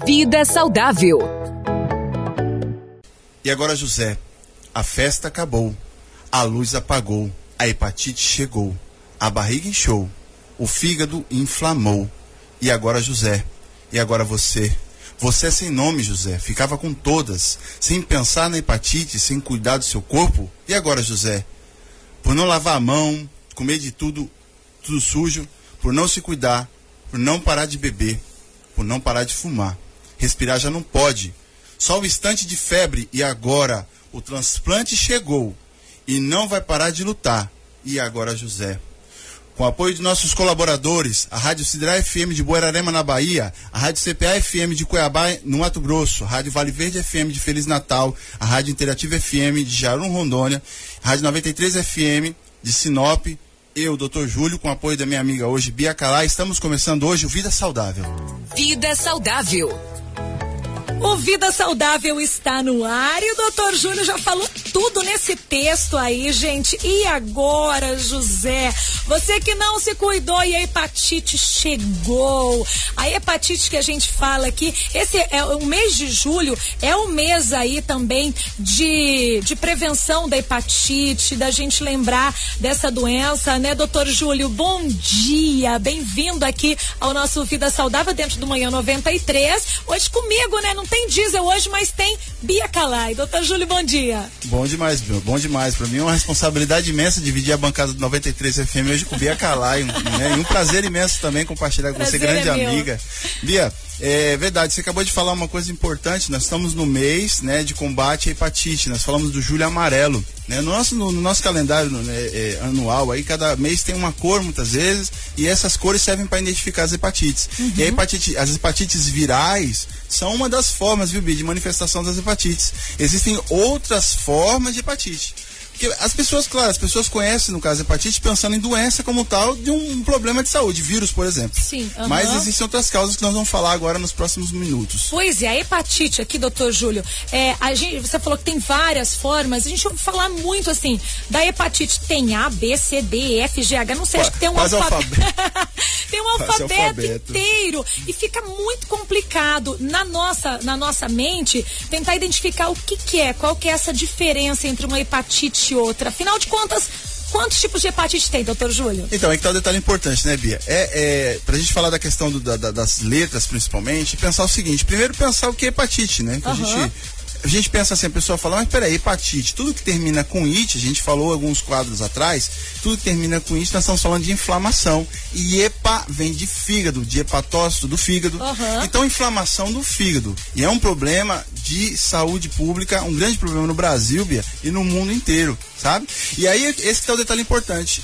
Vida saudável. E agora, José, a festa acabou, a luz apagou, a hepatite chegou, a barriga inchou, o fígado inflamou. E agora, José, e agora você? Você é sem nome, José, ficava com todas, sem pensar na hepatite, sem cuidar do seu corpo. E agora, José? Por não lavar a mão, comer de tudo, tudo sujo, por não se cuidar, por não parar de beber, por não parar de fumar. Respirar já não pode. Só o instante de febre e agora o transplante chegou e não vai parar de lutar. E agora, José? Com o apoio de nossos colaboradores, a Rádio Cidra FM de Boerarema, na Bahia, a Rádio CPA FM de Cuiabá, no Mato Grosso, a Rádio Vale Verde FM de Feliz Natal, a Rádio Interativa FM de Jarum, Rondônia, a Rádio 93 FM de Sinop, eu, Dr. Júlio, com o apoio da minha amiga hoje, Bia Calá, estamos começando hoje o Vida Saudável. Vida Saudável. O Vida Saudável está no ar e o doutor Júlio já falou tudo nesse texto aí, gente. E agora, José? Você que não se cuidou e a hepatite chegou. A hepatite que a gente fala aqui, esse é o mês de julho, é o mês aí também de, de prevenção da hepatite, da gente lembrar dessa doença, né, doutor Júlio? Bom dia, bem-vindo aqui ao nosso Vida Saudável dentro do Manhã 93. Hoje comigo, né? Tem diesel hoje, mas tem Bia Calai. Doutor Júlio, bom dia. Bom demais, Bia. Bom demais. Para mim é uma responsabilidade imensa dividir a bancada do 93 FM hoje com Bia Calai. né? E um prazer imenso também compartilhar com você, grande é amiga. Bia, é verdade, você acabou de falar uma coisa importante. Nós estamos no mês né, de combate à hepatite. Nós falamos do julho amarelo. Né? No, nosso, no, no nosso calendário né, é, anual, aí cada mês tem uma cor muitas vezes, e essas cores servem para identificar as hepatites. Uhum. E a hepatite, as hepatites virais são uma das formas, viu, Bi, de manifestação das hepatites. Existem outras formas de hepatite. Porque as pessoas, claro, as pessoas conhecem, no caso, hepatite pensando em doença como tal de um problema de saúde, vírus, por exemplo. Sim. Uhum. Mas existem outras causas que nós vamos falar agora nos próximos minutos. Pois é, a hepatite aqui, doutor Júlio, é, a gente, você falou que tem várias formas, a gente vai falar muito assim, da hepatite tem A, B, C, D, F, G, H, não sei, acho que tem um alfabeto. alfabeto. tem um alfabeto, alfabeto inteiro e fica muito complicado na nossa, na nossa mente tentar identificar o que que é, qual que é essa diferença entre uma hepatite outra. Afinal de contas, quantos tipos de hepatite tem, doutor Júlio? Então, é que tá um detalhe importante, né, Bia? É, é pra gente falar da questão do, da, das letras, principalmente, pensar o seguinte: primeiro, pensar o que é hepatite, né? Que uhum. a gente a gente pensa assim, a pessoa fala, mas peraí, hepatite, tudo que termina com it, a gente falou alguns quadros atrás, tudo que termina com it, nós estamos falando de inflamação. E epa vem de fígado, de hepatócito do fígado. Uhum. Então, inflamação do fígado. E é um problema de saúde pública, um grande problema no Brasil, Bia, e no mundo inteiro, sabe? E aí, esse é o detalhe importante.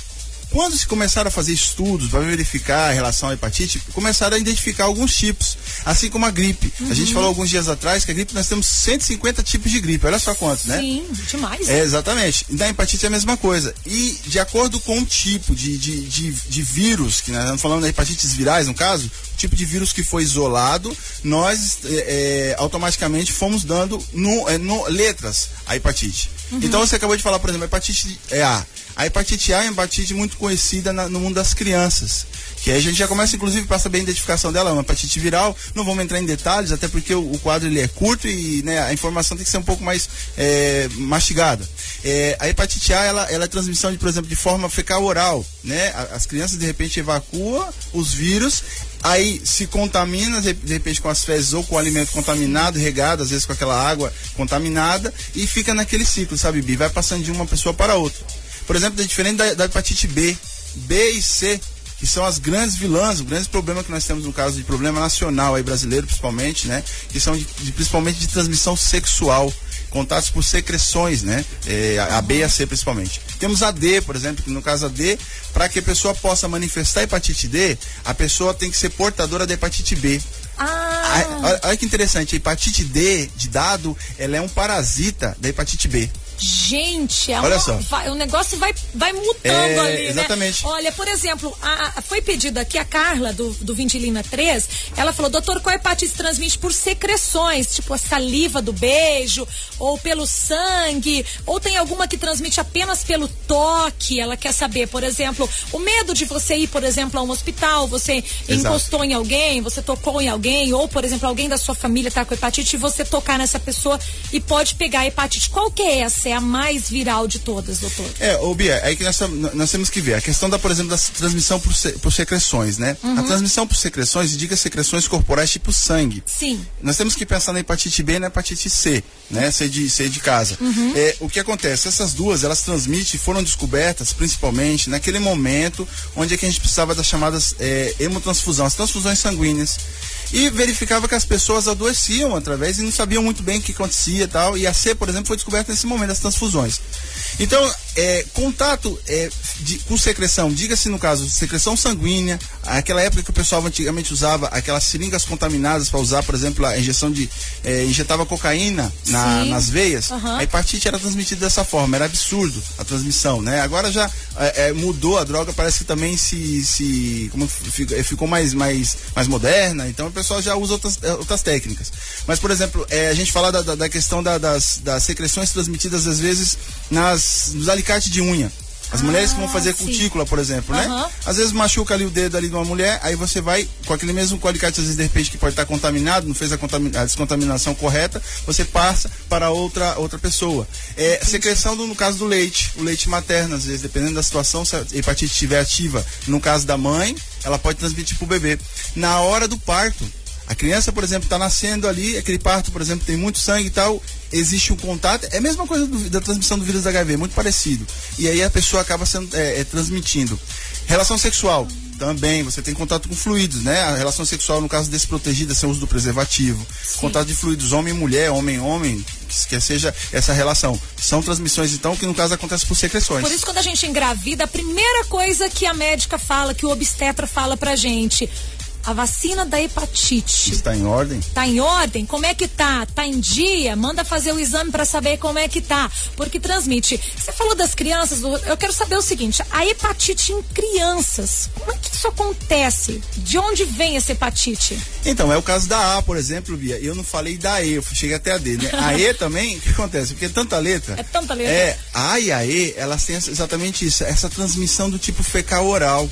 Quando se começaram a fazer estudos para verificar a relação à hepatite, começaram a identificar alguns tipos, assim como a gripe. Uhum. A gente falou alguns dias atrás que a gripe nós temos 150 tipos de gripe, olha só quantos, né? Sim, demais. É, exatamente. E da hepatite é a mesma coisa. E de acordo com o tipo de, de, de, de vírus, que nós estamos falando da hepatites virais, no caso, tipo de vírus que foi isolado, nós é, é, automaticamente fomos dando no, é, no, letras a hepatite. Uhum. Então você acabou de falar, por exemplo, a hepatite é A. A hepatite A é uma hepatite muito conhecida na, no mundo das crianças. Que a gente já começa, inclusive, para saber a identificação dela, é uma hepatite viral. Não vamos entrar em detalhes, até porque o, o quadro ele é curto e né, a informação tem que ser um pouco mais é, mastigada. É, a hepatite A ela, ela é transmissão, de, por exemplo, de forma fecal oral. Né? As crianças de repente evacuam os vírus, aí se contamina de, repente com as fezes ou com o alimento contaminado, regado, às vezes com aquela água contaminada, e fica naquele ciclo, sabe, Bi? Vai passando de uma pessoa para outra. Por exemplo, é diferente da, da hepatite B. B e C, que são as grandes vilãs, o grande problema que nós temos no caso de problema nacional aí brasileiro principalmente, né? Que são de, de, principalmente de transmissão sexual, contatos por secreções, né? É, a B e a C principalmente. Temos a D, por exemplo, que no caso a D, para que a pessoa possa manifestar hepatite D, a pessoa tem que ser portadora da hepatite B. Ah. Olha, olha que interessante, a hepatite D de dado, ela é um parasita da hepatite B. Gente, é Olha uma- só. vai- o negócio vai, vai mutando É, ali, né? exatamente. Olha, por exemplo, a- foi pedido aqui a Carla do, do Vintilina 3, ela falou, doutor, qual hepatite se transmite por secreções, tipo a saliva do beijo, ou pelo sangue, ou tem alguma que transmite apenas pelo toque? Ela quer saber, por exemplo, o medo de você ir, por exemplo, a um hospital, você Exato. encostou em alguém, você tocou em alguém, ou, por exemplo, alguém da sua família tá com hepatite e você tocar nessa pessoa e pode pegar a hepatite. Qual que é essa? É a mais viral de todas, doutor? É, ô Bia, aí que nós, nós temos que ver a questão da, por exemplo, da transmissão por, se- por secreções, né? A transmissão por secreções indica secreções corporais tipo sangue. Sim. Nós temos que pensar na hepatite B e na hepatite C, né? C de, C de casa. É, o que acontece? Essas duas, elas transmitem, foram descobertas principalmente naquele momento onde é que a gente precisava das chamadas é, hemotransfusão, as transfusões sanguíneas. E verificava que as pessoas adoeciam através e não sabiam muito bem o que acontecia e tal. E a C, por exemplo, foi descoberta nesse momento das transfusões. Então, é, contato é, de- com secreção, diga-se no caso, secreção sanguínea, aquela época que o pessoal antigamente usava aquelas seringas contaminadas para usar, por exemplo, a injeção de. é, injetava cocaína na- nas veias, Aham. a hepatite era transmitida dessa forma, era absurdo a transmissão, né? Agora já é, é, mudou a droga, parece que também se. se como é, ficou mais, mais, mais moderna, então o pessoal já usa outras, outras técnicas. Mas, por exemplo, a gente fala da, da, da questão da- das, das secreções transmitidas às vezes nas, nos alicates de unha. As mulheres que vão fazer sim. cutícula, por exemplo, né? Aham. Às vezes machuca ali o dedo ali de uma mulher, aí você vai com aquele mesmo alicate, às vezes de repente que pode estar contaminado, não fez a, a descontaminação correta, você passa para outra outra pessoa. É, secreção do- no caso do leite, o leite materno, às vezes, dependendo da situação, se a hepatite estiver ativa, no caso da mãe, ela pode transmitir para o bebê. Na hora do parto, a criança, por exemplo, está nascendo ali, aquele parto, por exemplo, tem muito sangue e tal, existe um contato, é a mesma coisa do- da transmissão do vírus HIV, muito parecido. E aí a pessoa acaba sendo, é, é, transmitindo. Relação sexual, também, você tem contato com fluidos, né? A relação sexual, no caso desprotegida, sem uso do preservativo. Contato de fluidos homem e mulher, homem e homem, que, que seja essa relação. São transmissões, então, que no caso acontece por secreções. Por isso, quando a gente engravida, a primeira coisa que a médica fala, que o obstetra fala pra gente, a vacina da hepatite. Está em ordem? Tá em ordem? Como é que tá? Tá em dia? Manda fazer o exame pra saber como é que tá. Porque transmite. Você falou das crianças, eu quero saber o seguinte: a hepatite em crianças, como é que isso acontece? De onde vem essa hepatite? Então, é o caso da A, por exemplo, Bia. Eu não falei da E, eu cheguei até a D, né? A E também, o que acontece? Porque é tanta letra. É tanta letra. É, a A e a E, elas têm exatamente isso, essa transmissão do tipo fecal oral.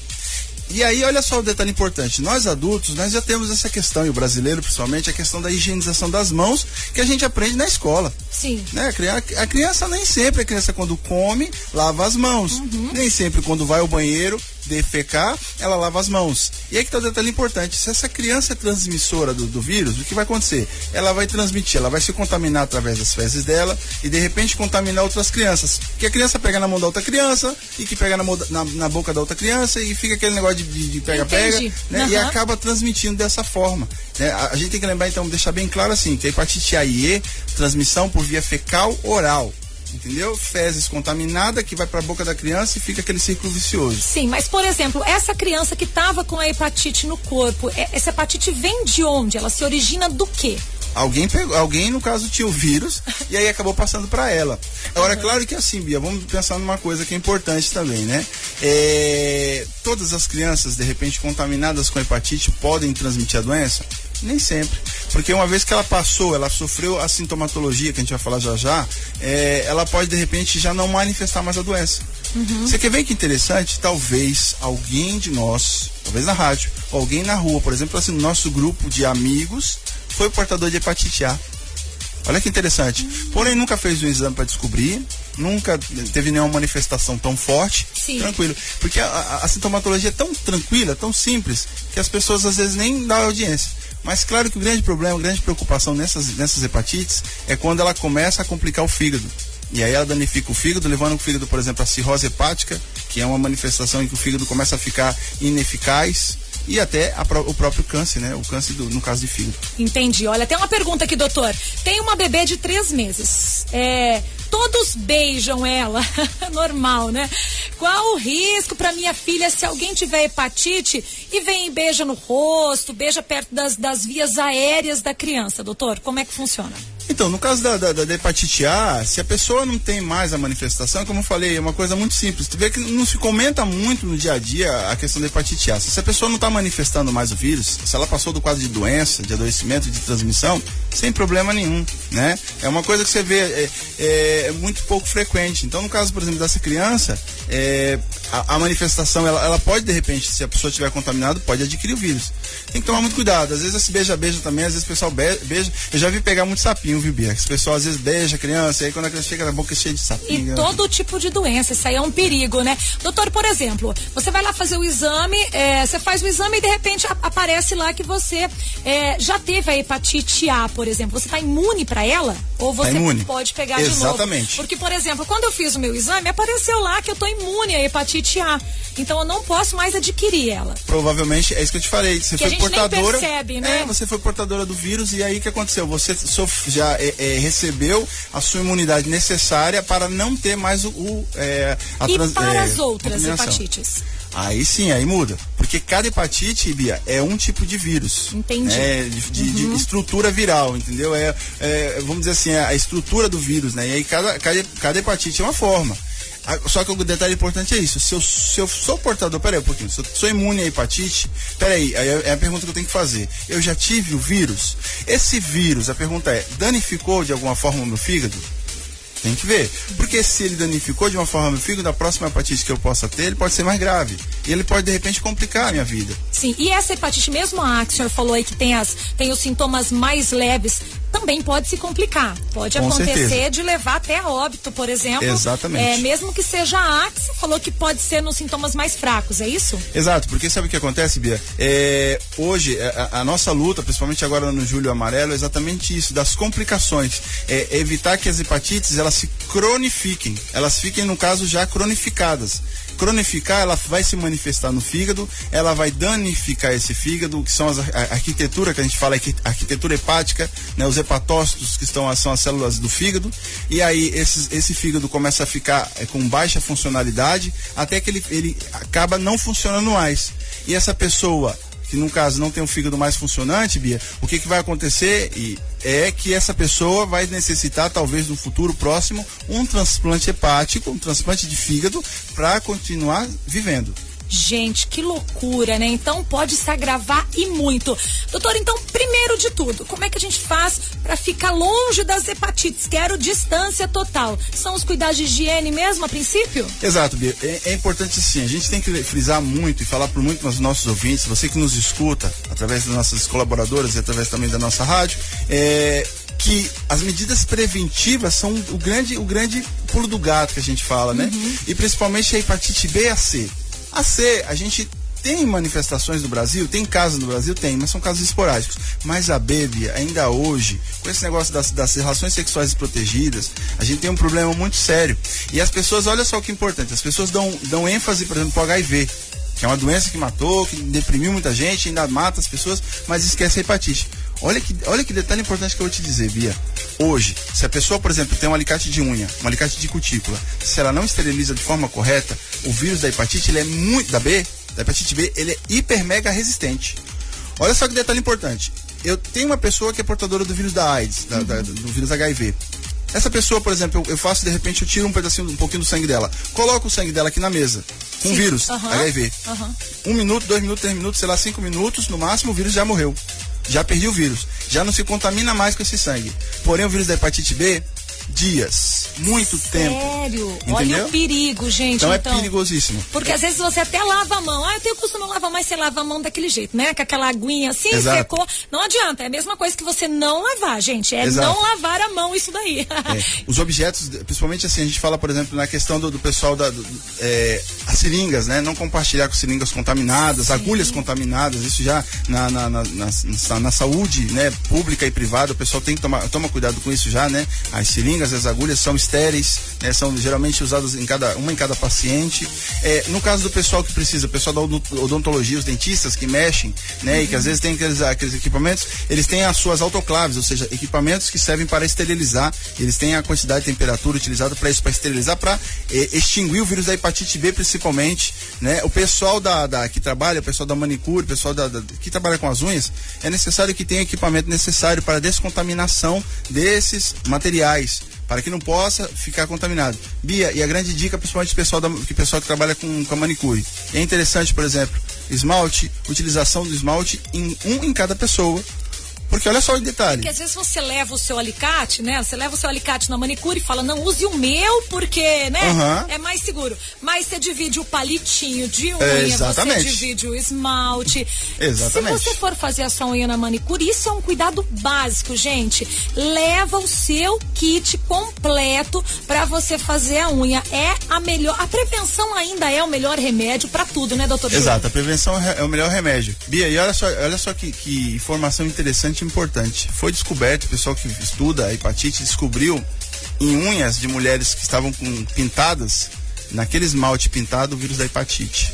E aí, olha só o detalhe importante. Nós adultos, nós já temos essa questão, e o brasileiro principalmente, a questão da higienização das mãos, que a gente aprende na escola. Sim. Né? A criança, a criança nem sempre, a criança quando come, lava as mãos. Uhum. Nem sempre quando vai ao banheiro defecar, ela lava as mãos. E aí que tá o detalhe importante. Se essa criança é transmissora do, do vírus, o que vai acontecer? Ela vai transmitir, ela vai se contaminar através das fezes dela e de repente contaminar outras crianças. Que a criança pega na mão da outra criança e que pega na, na, na boca da outra criança e fica aquele negócio de- pega-pega, né? E Aham. acaba transmitindo dessa forma. né? A, a gente tem que lembrar, então, deixar bem claro assim, que a hepatite A e E, transmissão por via fecal oral. Entendeu? Fezes contaminada que vai para a boca da criança e fica aquele círculo vicioso. Sim, mas por exemplo, essa criança que estava com a hepatite no corpo, é- essa hepatite vem de onde? Ela se origina do quê? Alguém pegou, alguém no caso tinha o vírus e aí acabou passando para ela. Agora, é claro que assim, Bia, vamos pensar numa coisa que é importante também, né? É, todas as crianças, de repente, contaminadas com hepatite podem transmitir a doença? Nem sempre. Porque uma vez que ela passou, ela sofreu a sintomatologia, que a gente vai falar já já, é, ela pode, de repente, já não manifestar mais a doença. Você quer ver que interessante? Talvez alguém de nós, talvez na rádio, ou alguém na rua, por exemplo, assim, no nosso grupo de amigos, foi portador de hepatite A. Olha que interessante. Porém, nunca fez um exame para descobrir, nunca teve nenhuma manifestação tão forte. Sim. Tranquilo. Porque a, a- a sintomatologia é tão tranquila, tão simples, que as pessoas às vezes nem dão audiência. Mas claro que o grande problema, a grande preocupação nessas, nessas hepatites é quando ela começa a complicar o fígado. E aí ela danifica o fígado, levando o fígado, por exemplo, à cirrose hepática, que é uma manifestação em que o fígado começa a ficar ineficaz, e até a o próprio câncer, né? O câncer do- no caso de fígado. Entendi. Olha, tem uma pergunta aqui, doutor. Tem uma bebê de três meses. É, todos beijam ela. Normal, né? Qual o risco para minha filha se alguém tiver hepatite e vem e beija no rosto, beija perto das, das vias aéreas da criança, doutor? Como é que funciona? Então, no caso da, da, da, hepatite A, se a pessoa não tem mais a manifestação, como eu falei, é uma coisa muito simples. Tu vê que não se comenta muito no dia a dia a questão da hepatite A. Se a pessoa não está manifestando mais o vírus, se ela passou do quadro de doença, de adoecimento, de transmissão, sem problema nenhum, né? É uma coisa que você vê, é, é, é muito pouco frequente. Então, no caso, por exemplo, dessa criança, é, a, a, manifestação, ela, ela, pode, de repente, se a pessoa estiver contaminada, pode adquirir o vírus. Tem que tomar muito cuidado. Às vezes esse beija-beija também, às vezes o pessoal beija. Eu já vi pegar muito sapinho, viu, Bia? Esse pessoal às vezes beija a criança, e aí quando a criança chega na boca é cheia de sapinho. E todo tipo de doença, isso aí é um perigo, né? Doutor, por exemplo, você vai lá fazer o exame, é, você faz o exame e de repente aparece lá que você é, já teve a hepatite A, por exemplo. Você está imune para ela? Ou você tá pode pegar Exatamente. de novo? Exatamente. Porque, por exemplo, quando eu fiz o meu exame, apareceu lá que eu tô imune à hepatite A. Então eu não posso mais adquirir ela. Provavelmente é isso que eu te falei. Você que foi portadora. Percebe, né? É, você foi portadora do vírus e aí o que aconteceu? Você já é, é, recebeu a sua imunidade necessária para não ter mais o, o é, a E para é, as outras hepatites? Aí sim, aí muda. Porque cada hepatite, Bia, é um tipo de vírus. Entendi. É, de, de, uhum. de estrutura viral, entendeu? É, é, vamos dizer assim, é a estrutura do vírus, né? E aí cada, cada, cada hepatite é uma forma. Só que o detalhe importante é isso. Se eu, se eu sou portador, peraí um pouquinho, se eu sou imune à hepatite, peraí, aí é a pergunta que eu tenho que fazer. Eu já tive o vírus? Esse vírus, a pergunta é, danificou de alguma forma o meu fígado? Tem que ver. Porque se ele danificou de uma forma meu fígado, da próxima hepatite que eu possa ter, ele pode ser mais grave. E ele pode, de repente, complicar a minha vida. Sim, e essa hepatite, mesmo a que o senhor falou aí que tem, as, tem os sintomas mais leves, também pode se complicar. Pode Com acontecer certeza. de levar até a óbito, por exemplo. Exatamente. É, mesmo que seja a que você falou que pode ser nos sintomas mais fracos, é isso? Exato, porque sabe o que acontece, Bia? É, hoje, a, a, nossa luta, principalmente agora no Julho Amarelo, é exatamente isso, das complicações. É, é evitar que as hepatites elas se cronifiquem, elas fiquem, no caso, já cronificadas cronificar, ela vai se manifestar no fígado, ela vai danificar esse fígado, que são as, a, a arquitetura que a gente fala, a arquitetura hepática, né, os hepatócitos que estão, são as células do fígado, e aí esse, esse fígado começa a ficar é, com baixa funcionalidade, até que ele, ele acaba não funcionando mais. E essa pessoa que no caso não tem um fígado mais funcionante, Bia, o que, que vai acontecer e é que essa pessoa vai necessitar, talvez no futuro próximo, um transplante hepático, um transplante de fígado, para continuar vivendo. Gente, que loucura, né? Então pode se agravar e muito. Doutor, então, primeiro de tudo, como é que a gente faz para ficar longe das hepatites? Quero distância total. São os cuidados de higiene mesmo, a princípio? Exato, Bia. É, é importante sim. A gente tem que frisar muito e falar por muito nos nossos ouvintes, você que nos escuta, através das nossas colaboradoras e através também da nossa rádio, é, que as medidas preventivas são o grande, o grande pulo do gato que a gente fala, né? Uhum. E principalmente a hepatite B e a C. A C, a gente tem manifestações no Brasil, tem casos no Brasil, tem, mas são casos esporádicos. Mas a Bebia, ainda hoje, com esse negócio das, das relações sexuais protegidas, a gente tem um problema muito sério. E as pessoas, olha só o que é importante, as pessoas dão, dão ênfase, por exemplo, para o HIV, que é uma doença que matou, que deprimiu muita gente, ainda mata as pessoas, mas esquece a hepatite. Olha que, olha que detalhe importante que eu vou te dizer, Bia. Hoje, se a pessoa, por exemplo, tem um alicate de unha, um alicate de cutícula, se ela não esteriliza de forma correta, o vírus da hepatite, ele é muito, da B, da hepatite B, ele é hiper mega resistente. Olha só que detalhe importante. Eu tenho uma pessoa que é portadora do vírus da AIDS, da, da, do vírus HIV. Essa pessoa, por exemplo, eu, eu, faço, de repente, eu tiro um pedacinho, um pouquinho do sangue dela, coloco o sangue dela aqui na mesa, com Sim. vírus, uhum. HIV. Uhum. Um minuto, dois minutos, três minutos, sei lá, cinco minutos, no máximo, o vírus já morreu já perdi o vírus, já não se contamina mais com esse sangue. Porém, o vírus da hepatite B dias, muito Sério? tempo. Sério? Olha o perigo, gente. Então, é então, é perigosíssimo. Porque às vezes você até lava a mão. Ah, eu tenho costume lavar, mas você lava a mão daquele jeito, né? Com aquela aguinha assim, Exato. secou. Não adianta, é a mesma coisa que você não lavar, gente. É Exato. não lavar a mão isso daí. é. Os objetos, principalmente assim, a gente fala, por exemplo, na questão do, do pessoal da. Do, é, as seringas, né? Não compartilhar com seringas contaminadas, Sim. agulhas contaminadas, isso já na, na, na, na, na saúde né, pública e privada, o pessoal tem que tomar toma cuidado com isso já, né? As seringas seringas, as agulhas são estéreis, né, são geralmente usadas em cada, uma em cada paciente. É, no caso do pessoal que precisa, o pessoal da odontologia, os dentistas que mexem, né, uhum. e que às vezes tem aqueles, aqueles equipamentos, eles têm as suas autoclaves, ou seja, equipamentos que servem para esterilizar, eles têm a quantidade de temperatura utilizada para isso, para esterilizar, para eh, extinguir o vírus da hepatite B principalmente, né? O pessoal da, da que trabalha, o pessoal da manicure, o pessoal da, da, que trabalha com as unhas, é necessário que tenha equipamento necessário para descontaminação desses materiais para que não possa ficar contaminado. Bia, e a grande dica, principalmente o pessoal, da, que pessoal que trabalha com, com a manicure. É interessante, por exemplo, esmalte, utilização do esmalte em um em cada pessoa, porque olha só o detalhe. Porque às vezes você leva o seu alicate, né? Você leva o seu alicate na manicure e fala, não, use o meu, porque, né? Uhum. É mais seguro. Mas você divide o palitinho de unha, é, você divide o esmalte. Exatamente. Se você for fazer a sua unha na manicure, isso é um cuidado básico, gente. Leva o seu kit completo para você fazer a unha. É a melhor. A prevenção ainda é o melhor remédio para tudo, né, doutor? Exato, a prevenção é o melhor remédio. Bia, e olha só, olha só que, que informação interessante importante. Foi descoberto, o pessoal que estuda a hepatite descobriu em unhas de mulheres que estavam com pintadas naquele esmalte pintado o vírus da hepatite.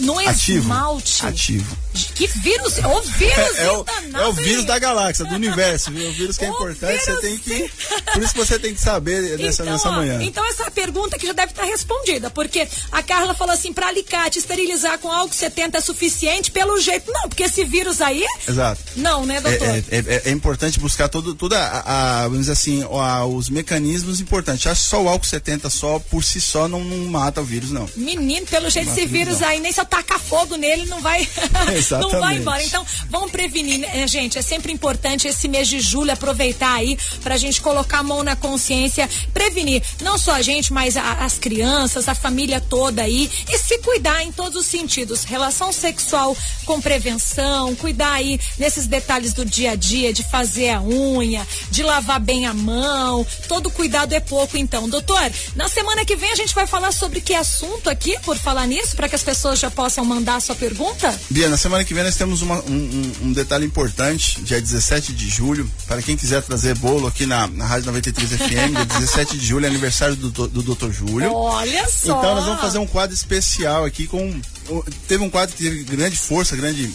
No ativo, esmalte? Ativo. Que vírus? O vírus é, é, o, é o vírus da galáxia, do universo, viu? O vírus que é importante, você tem que. Por isso que você tem que saber nessa, então, nessa manhã. Então, essa pergunta que já deve estar respondida, porque a Carla falou assim: para alicate, esterilizar com álcool 70 é suficiente? Pelo jeito, não, porque esse vírus aí. Exato. Não, né, doutor? É, é, é, é importante buscar todo, toda a, a, vamos dizer assim, a, os mecanismos importantes. Acho que só o álcool 70 só, por si só, não, não mata o vírus, não. Menino, pelo jeito, esse vírus aí, nem se eu tacar fogo nele, não vai. não vai embora. Então, vamos prevenir, né, gente? É sempre importante esse mês de julho aproveitar aí pra gente colocar a mão na consciência, prevenir não só a gente, mas a, as crianças, a família toda aí e se cuidar em todos os sentidos. Relação sexual com prevenção, cuidar aí nesses detalhes do dia a dia, de fazer a unha, de lavar bem a mão. Todo cuidado é pouco, então. Doutor, na semana que vem a gente vai falar sobre que assunto aqui, por falar nisso, para que as pessoas já possam mandar a sua pergunta? Bia, na semana que vem nós temos uma, um, um, detalhe importante, dia 17 de julho, para quem quiser trazer bolo aqui na, na Rádio 93 FM, dia 17 de julho, é aniversário do, do, do Dr. Júlio. Olha só! Então nós vamos fazer um quadro especial aqui com. Teve um quadro que teve grande força, grande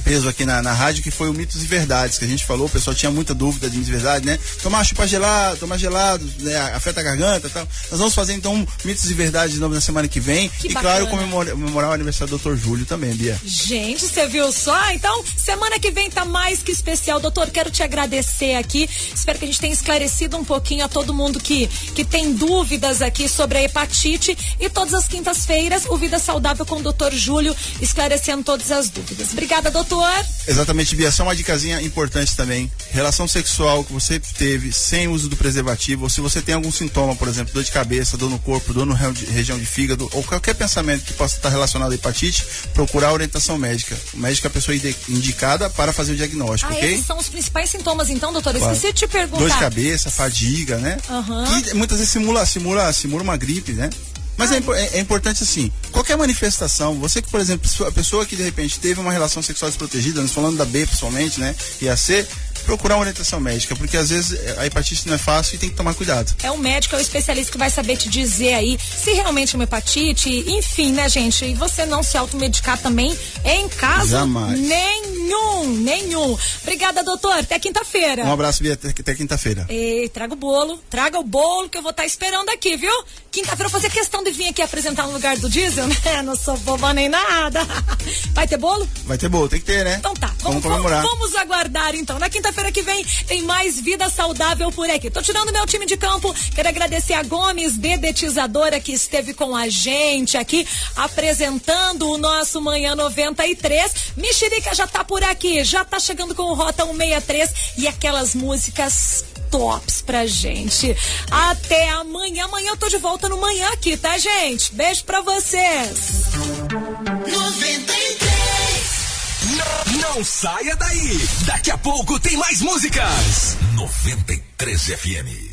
peso aqui na, na rádio, que foi o mitos e verdades, que a gente falou, o pessoal tinha muita dúvida de mitos e verdades, né? Tomar chupa gelado, tomar gelado, né? afeta a garganta e tal. Nós vamos fazer então mitos e verdades de novo na semana que vem. Que e bacana. claro, comemorar, comemorar o aniversário do Dr. Júlio também, Bia. Gente, você viu só? Então, semana que vem tá mais que especial. Doutor, quero te agradecer aqui. Espero que a gente tenha esclarecido um pouquinho a todo mundo que, que tem dúvidas aqui sobre a hepatite. E todas as quintas-feiras, o Vida Saudável com o Dr. Júlio, esclarecendo todas as dúvidas. Obrigada, doutor doutor. Exatamente, Bia. Só uma dicasinha importante também. Relação sexual que você teve sem uso do preservativo, ou se você tem algum sintoma, por exemplo, dor de cabeça, dor no corpo, dor na região de fígado, ou qualquer pensamento que possa estar relacionado à hepatite, procurar orientação médica. O médico é a pessoa indicada para fazer o diagnóstico, ah, ok? Esses são os principais sintomas, então, doutor? Claro. Esqueci de te perguntar. Dor de cabeça, fadiga, né? Uhum. Que muitas vezes simula, simula, simula uma gripe, né? Mas é, é, é, importante assim, qualquer manifestação, você que, por exemplo, a pessoa que de repente teve uma relação sexual desprotegida, nós falando da B principalmente, né? E a C, procurar uma orientação médica, porque às vezes a hepatite não é fácil e tem que tomar cuidado. É o médico, é o especialista que vai saber te dizer aí se realmente é uma hepatite, enfim, né, gente? E você não se automedicar também em caso Jamais. nenhum, nenhum. Obrigada, doutor. Até quinta-feira. Um abraço, Bia. Até, até quinta-feira. E traga o bolo, traga o bolo que eu vou estar tá esperando aqui, viu? Quinta-feira eu vou fazer questão de vir aqui apresentar no lugar do diesel, né? Não sou boba nem nada. Vai ter bolo? Vai ter bolo, tem que ter, né? Então tá. Vamos, vamos comemorar. Vamos aguardar então. Na quinta Quinta-feira que vem tem mais vida saudável por aqui. Tô tirando meu time de campo. Quero agradecer a Gomes, dedetizadora, que esteve com a gente aqui, apresentando o nosso Manhã 93. Mexerica já tá por aqui, já tá chegando com o Rota 163 e aquelas músicas tops pra gente. Até amanhã. Amanhã eu tô de volta no manhã aqui, tá, gente? Beijo pra vocês. 93 não, não saia daí. Daqui a pouco tem mais músicas. 93 FM.